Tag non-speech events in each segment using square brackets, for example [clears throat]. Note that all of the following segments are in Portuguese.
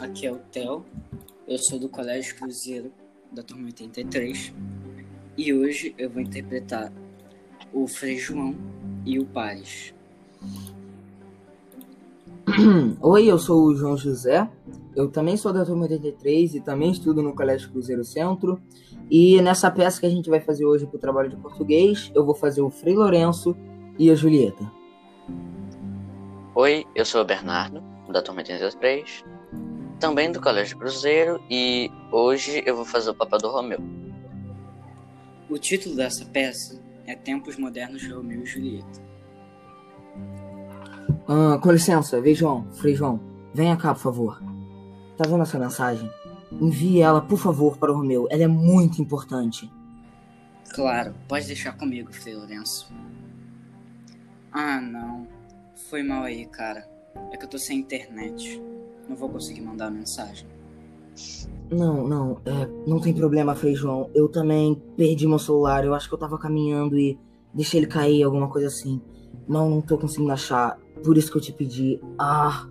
aqui é o Theo, eu sou do Colégio Cruzeiro, da turma 83, e hoje eu vou interpretar o Frei João e o Pares. [clears throat] Oi, eu sou o João José, eu também sou da turma 83 e também estudo no Colégio Cruzeiro Centro. E nessa peça que a gente vai fazer hoje para o trabalho de português, eu vou fazer o Frei Lourenço e a Julieta. Oi, eu sou o Bernardo, da turma 83, também do Colégio Cruzeiro, e hoje eu vou fazer o papel do Romeu. O título dessa peça é Tempos Modernos de Romeu e Julieta. Ah, com licença, vem João, Frei João, venha cá, por favor. Tá vendo essa mensagem? Envie ela, por favor, para o Romeu. Ela é muito importante. Claro, pode deixar comigo, Frei Lourenço. Ah, não. Foi mal aí, cara. É que eu tô sem internet. Não vou conseguir mandar a mensagem. Não, não, é, não tem problema, Frei João. Eu também perdi meu celular. Eu acho que eu tava caminhando e deixei ele cair, alguma coisa assim. Não, não tô conseguindo achar. Por isso que eu te pedi. Ah.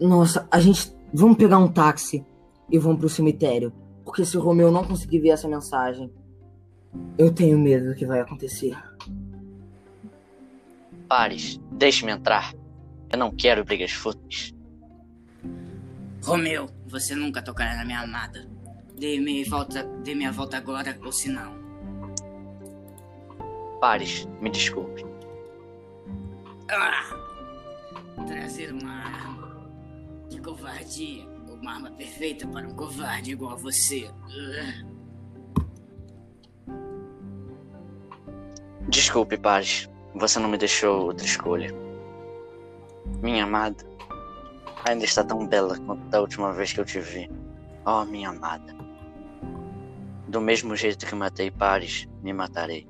Nossa, a gente. Vamos pegar um táxi e vamos pro cemitério. Porque se o Romeu não conseguir ver essa mensagem, eu tenho medo do que vai acontecer. Pares, deixe-me entrar. Eu não quero brigas fúteis. Romeu, você nunca tocará na minha amada. Dê meia volta, dê minha volta agora, ou se não. Pares, me desculpe. Ah! Trazer uma arma. Que covardia. Uma arma perfeita para um covarde igual a você. Desculpe, Pares. Você não me deixou outra escolha. Minha amada ainda está tão bela quanto da última vez que eu te vi. Oh, minha amada. Do mesmo jeito que matei Paris, me matarei.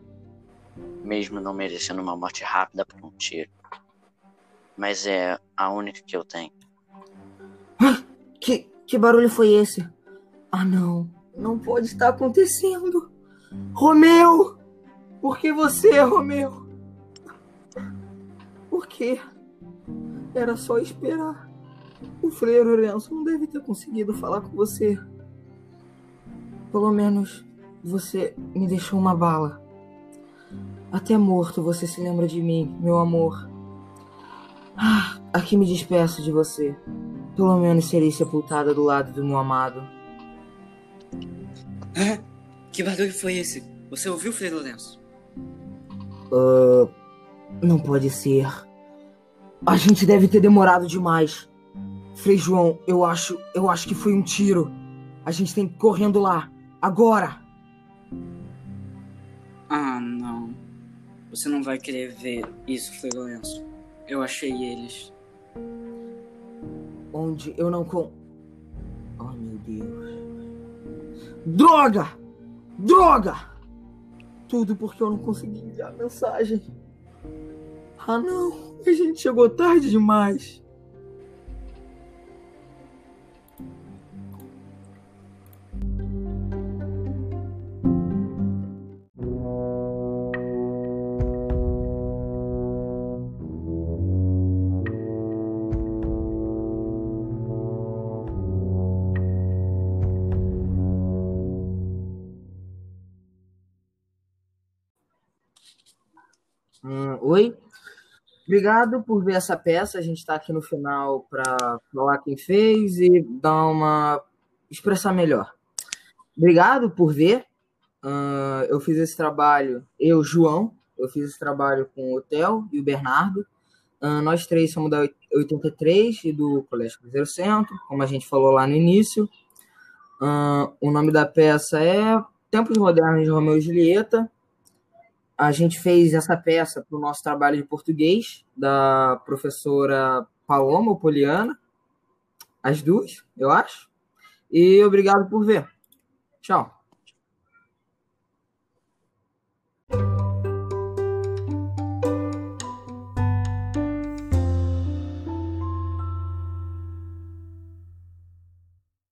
Mesmo não merecendo uma morte rápida por um tiro. Mas é a única que eu tenho. Que, que barulho foi esse? Ah, não. Não pode estar acontecendo. Romeu! Por que você, Romeu? Por quê? Era só esperar. O Frei Lourenço não deve ter conseguido falar com você. Pelo menos você me deixou uma bala. Até morto você se lembra de mim, meu amor. Ah, aqui me despeço de você. Pelo menos serei sepultada do lado do meu amado. Ah, que barulho foi esse? Você ouviu, Frei Lourenço? Uh, não pode ser. A gente deve ter demorado demais. Frei João, eu acho, eu acho que foi um tiro. A gente tem que ir correndo lá, agora. Ah, não. Você não vai querer ver isso, Frei Lourenço. Eu achei eles. Onde eu não com. Oh, meu Deus. Droga! Droga! Tudo porque eu não consegui enviar a mensagem. Ah, não. A gente chegou tarde demais. Hum, oi. Obrigado por ver essa peça. A gente está aqui no final para falar quem fez e dar uma expressar melhor. Obrigado por ver. Uh, eu fiz esse trabalho, eu, João, eu fiz esse trabalho com o Theo e o Bernardo. Uh, nós três somos da 83 e do Colégio Cruzeiro Centro, como a gente falou lá no início. Uh, o nome da peça é Tempos Modernos de Romeu e Julieta a gente fez essa peça para o nosso trabalho de português, da professora Paloma Poliana, as duas, eu acho. E obrigado por ver. Tchau.